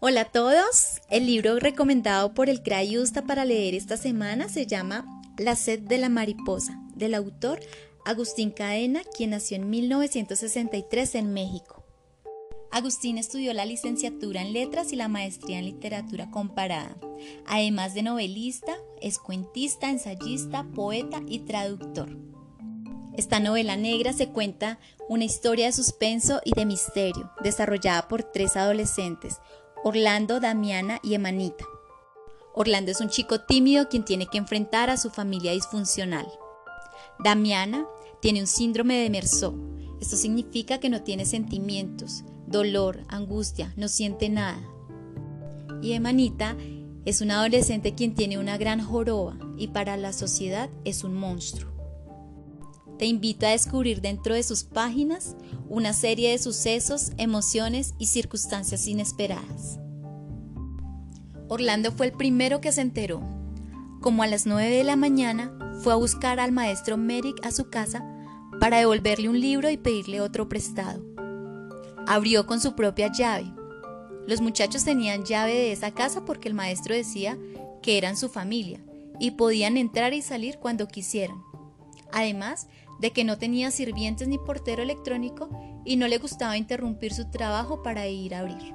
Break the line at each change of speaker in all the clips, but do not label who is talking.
Hola a todos. El libro recomendado por el Crayusta para leer esta semana se llama La sed de la mariposa, del autor Agustín Cadena, quien nació en 1963 en México. Agustín estudió la licenciatura en letras y la maestría en literatura comparada. Además de novelista, es cuentista, ensayista, poeta y traductor. Esta novela negra se cuenta una historia de suspenso y de misterio, desarrollada por tres adolescentes, Orlando, Damiana y Emanita. Orlando es un chico tímido quien tiene que enfrentar a su familia disfuncional. Damiana tiene un síndrome de Merceau. Esto significa que no tiene sentimientos, dolor, angustia, no siente nada. Y Emanita es un adolescente quien tiene una gran joroba y para la sociedad es un monstruo. Te invito a descubrir dentro de sus páginas una serie de sucesos, emociones y circunstancias inesperadas. Orlando fue el primero que se enteró. Como a las 9 de la mañana, fue a buscar al maestro Merrick a su casa para devolverle un libro y pedirle otro prestado. Abrió con su propia llave. Los muchachos tenían llave de esa casa porque el maestro decía que eran su familia y podían entrar y salir cuando quisieran. Además, de que no tenía sirvientes ni portero electrónico y no le gustaba interrumpir su trabajo para ir a abrir.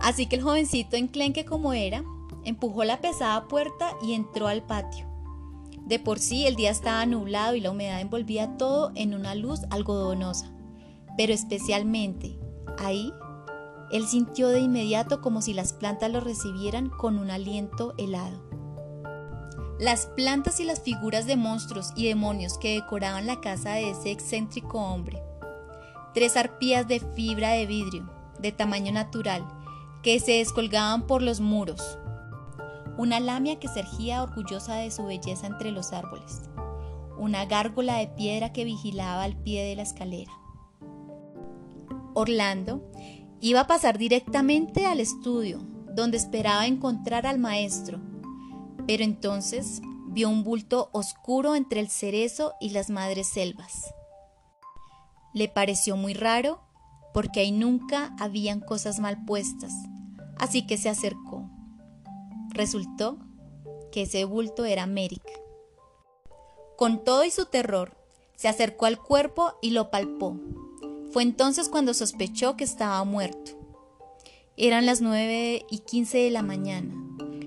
Así que el jovencito enclenque como era, empujó la pesada puerta y entró al patio. De por sí el día estaba nublado y la humedad envolvía todo en una luz algodonosa, pero especialmente ahí él sintió de inmediato como si las plantas lo recibieran con un aliento helado. Las plantas y las figuras de monstruos y demonios que decoraban la casa de ese excéntrico hombre. Tres arpías de fibra de vidrio, de tamaño natural, que se descolgaban por los muros. Una lamia que se orgullosa de su belleza entre los árboles. Una gárgola de piedra que vigilaba al pie de la escalera. Orlando iba a pasar directamente al estudio, donde esperaba encontrar al maestro, pero entonces vio un bulto oscuro entre el cerezo y las madres selvas. Le pareció muy raro porque ahí nunca habían cosas mal puestas, así que se acercó. Resultó que ese bulto era Merrick. Con todo y su terror, se acercó al cuerpo y lo palpó. Fue entonces cuando sospechó que estaba muerto. Eran las nueve y quince de la mañana.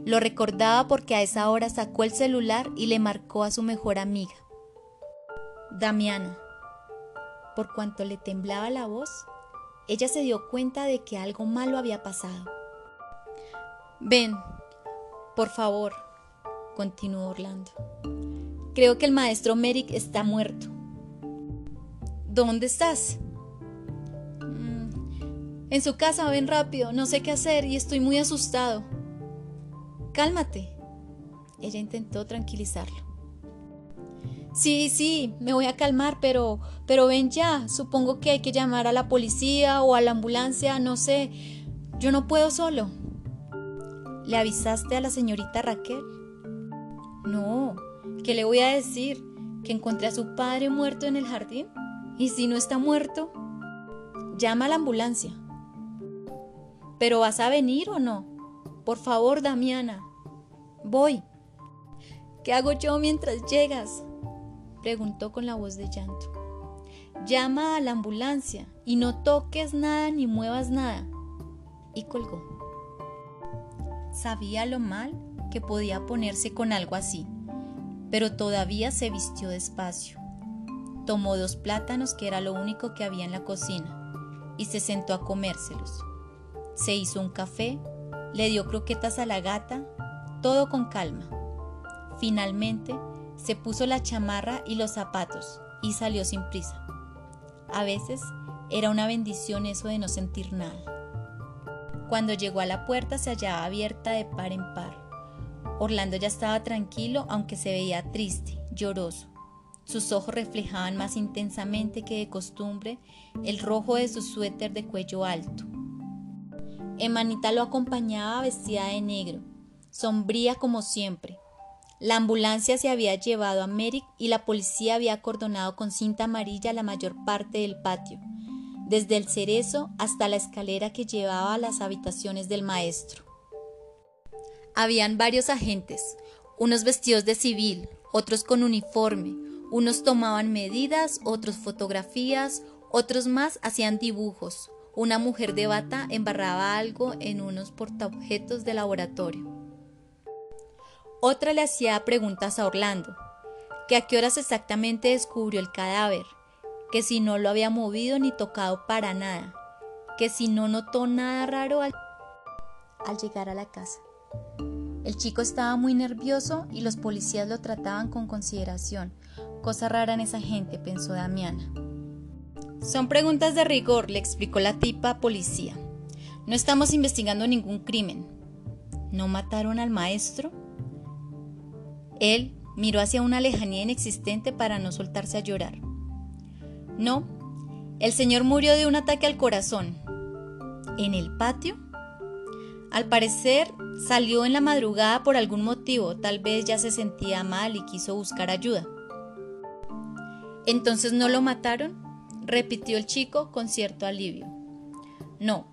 Lo recordaba porque a esa hora sacó el celular y le marcó a su mejor amiga. Damiana. Por cuanto le temblaba la voz, ella se dio cuenta de que algo malo había pasado. Ven, por favor, continuó Orlando. Creo que el maestro Merrick está muerto. ¿Dónde estás? Mm, en su casa, ven rápido, no sé qué hacer y estoy muy asustado. Cálmate. Ella intentó tranquilizarlo. Sí, sí, me voy a calmar, pero pero ven ya, supongo que hay que llamar a la policía o a la ambulancia, no sé. Yo no puedo solo. ¿Le avisaste a la señorita Raquel? No, ¿qué le voy a decir? ¿Que encontré a su padre muerto en el jardín? ¿Y si no está muerto? Llama a la ambulancia. ¿Pero vas a venir o no? Por favor, Damiana. Voy. ¿Qué hago yo mientras llegas? preguntó con la voz de llanto. Llama a la ambulancia y no toques nada ni muevas nada. Y colgó. Sabía lo mal que podía ponerse con algo así, pero todavía se vistió despacio. Tomó dos plátanos, que era lo único que había en la cocina, y se sentó a comérselos. Se hizo un café, le dio croquetas a la gata todo con calma. Finalmente, se puso la chamarra y los zapatos y salió sin prisa. A veces era una bendición eso de no sentir nada. Cuando llegó a la puerta se hallaba abierta de par en par. Orlando ya estaba tranquilo aunque se veía triste, lloroso. Sus ojos reflejaban más intensamente que de costumbre el rojo de su suéter de cuello alto. Emanita lo acompañaba vestida de negro, sombría como siempre. La ambulancia se había llevado a Merrick y la policía había acordonado con cinta amarilla la mayor parte del patio. desde el cerezo hasta la escalera que llevaba a las habitaciones del maestro. Habían varios agentes, unos vestidos de civil, otros con uniforme, unos tomaban medidas, otros fotografías, otros más hacían dibujos. Una mujer de bata embarraba algo en unos portaobjetos de laboratorio. Otra le hacía preguntas a Orlando, que a qué horas exactamente descubrió el cadáver, que si no lo había movido ni tocado para nada, que si no notó nada raro al, llegar a la casa. El chico estaba muy nervioso y los policías lo trataban con consideración. Cosa rara en esa gente, pensó Damiana. Son preguntas de rigor, le explicó la tipa policía. No estamos investigando ningún crimen. ¿No mataron al maestro? Él miró hacia una lejanía inexistente para no soltarse a llorar. No, el señor murió de un ataque al corazón. ¿En el patio? Al parecer salió en la madrugada por algún motivo, tal vez ya se sentía mal y quiso buscar ayuda. ¿Entonces no lo mataron? repitió el chico con cierto alivio. No,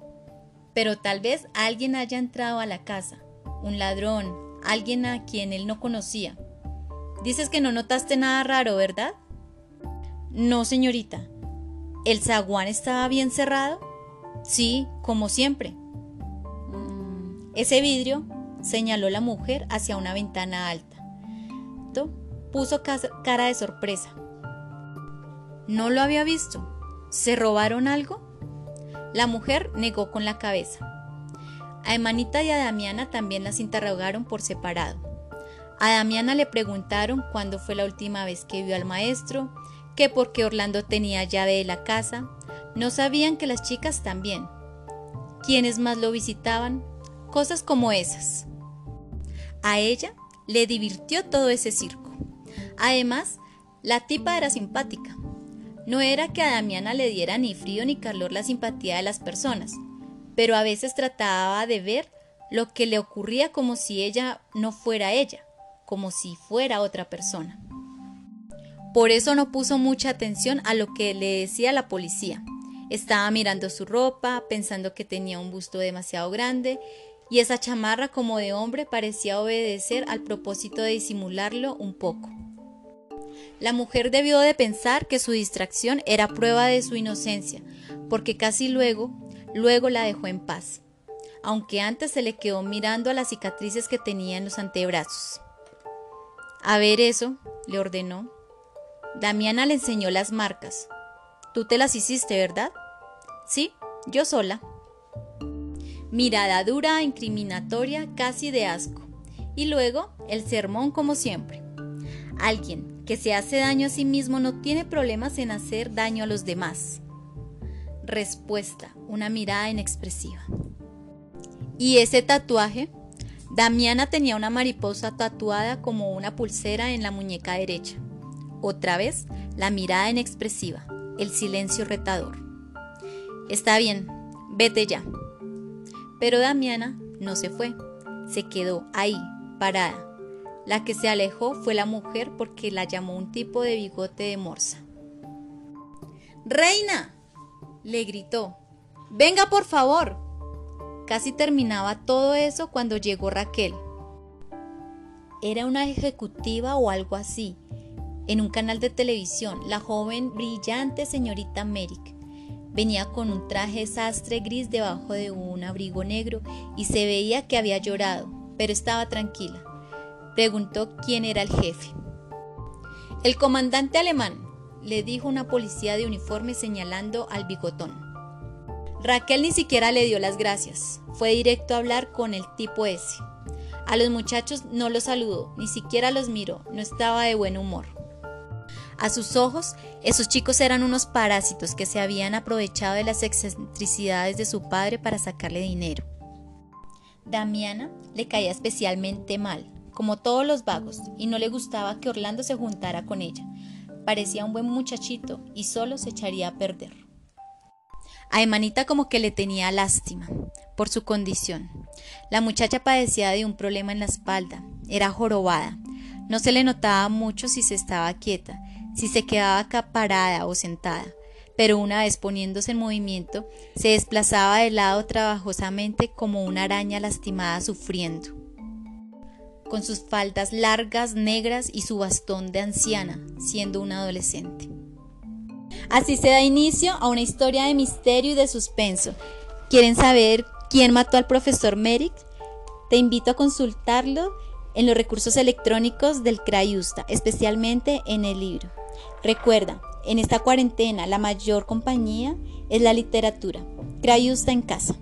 pero tal vez alguien haya entrado a la casa, un ladrón, alguien a quien él no conocía. Dices que no notaste nada raro, ¿verdad? No, señorita. ¿El zaguán estaba bien cerrado? Sí, como siempre. Mm, ese vidrio, señaló la mujer hacia una ventana alta. Puso cara de sorpresa. No lo había visto. ¿Se robaron algo? La mujer negó con la cabeza. A Emanita y a Damiana también las interrogaron por separado. A Damiana le preguntaron cuándo fue la última vez que vio al maestro que porque Orlando tenía llave de la casa, no sabían que las chicas también. ¿Quiénes más lo visitaban? Cosas como esas. A ella le divirtió todo ese circo. Además, la tipa era simpática. No era que a Damiana le diera ni frío ni calor la simpatía de las personas, pero a veces trataba de ver lo que le ocurría como si ella no fuera ella, como si fuera otra persona. Por eso no puso mucha atención a lo que le decía la policía. Estaba mirando su ropa, pensando que tenía un busto demasiado grande, y esa chamarra como de hombre parecía obedecer al propósito de disimularlo un poco. La mujer debió de pensar que su distracción era prueba de su inocencia, porque casi luego, luego la dejó en paz, aunque antes se le quedó mirando a las cicatrices que tenía en los antebrazos. A ver eso, le ordenó, Damiana le enseñó las marcas. Tú te las hiciste, ¿verdad? Sí, yo sola. Mirada dura, incriminatoria, casi de asco. Y luego el sermón como siempre. Alguien que se hace daño a sí mismo no tiene problemas en hacer daño a los demás. Respuesta, una mirada inexpresiva. ¿Y ese tatuaje? Damiana tenía una mariposa tatuada como una pulsera en la muñeca derecha. Otra vez, la mirada inexpresiva, el silencio retador. Está bien, vete ya. Pero Damiana no se fue, se quedó ahí, parada. La que se alejó fue la mujer porque la llamó un tipo de bigote de morsa. ¡Reina! Le gritó. ¡Venga, por favor! Casi terminaba todo eso cuando llegó Raquel. Era una ejecutiva o algo así, en un canal de televisión, la joven brillante señorita Merrick venía con un traje sastre gris debajo de un abrigo negro y se veía que había llorado, pero estaba tranquila. Preguntó quién era el jefe. El comandante alemán, le dijo una policía de uniforme señalando al bigotón. Raquel ni siquiera le dio las gracias, fue directo a hablar con el tipo ese. A los muchachos no los saludó, ni siquiera los miró, no estaba de buen humor. A sus ojos, esos chicos eran unos parásitos que se habían aprovechado de las excentricidades de su padre para sacarle dinero. Damiana le caía especialmente mal, como todos los vagos, y no le gustaba que Orlando se juntara con ella. Parecía un buen muchachito y solo se echaría a perder. A Emanita como que le tenía lástima por su condición. La muchacha padecía de un problema en la espalda, era jorobada. No se le notaba mucho si se estaba quieta, si se quedaba parada o sentada, pero una vez poniéndose en movimiento, se desplazaba de lado trabajosamente como una araña lastimada sufriendo. Con sus faldas largas, negras y su bastón de anciana, siendo una adolescente. Así se da inicio a una historia de misterio y de suspenso. ¿Quieren saber quién mató al profesor Merrick? Te invito a consultarlo en los recursos electrónicos del Crayusta, especialmente en el libro. Recuerda, en esta cuarentena la mayor compañía es la literatura. Crayusta en casa.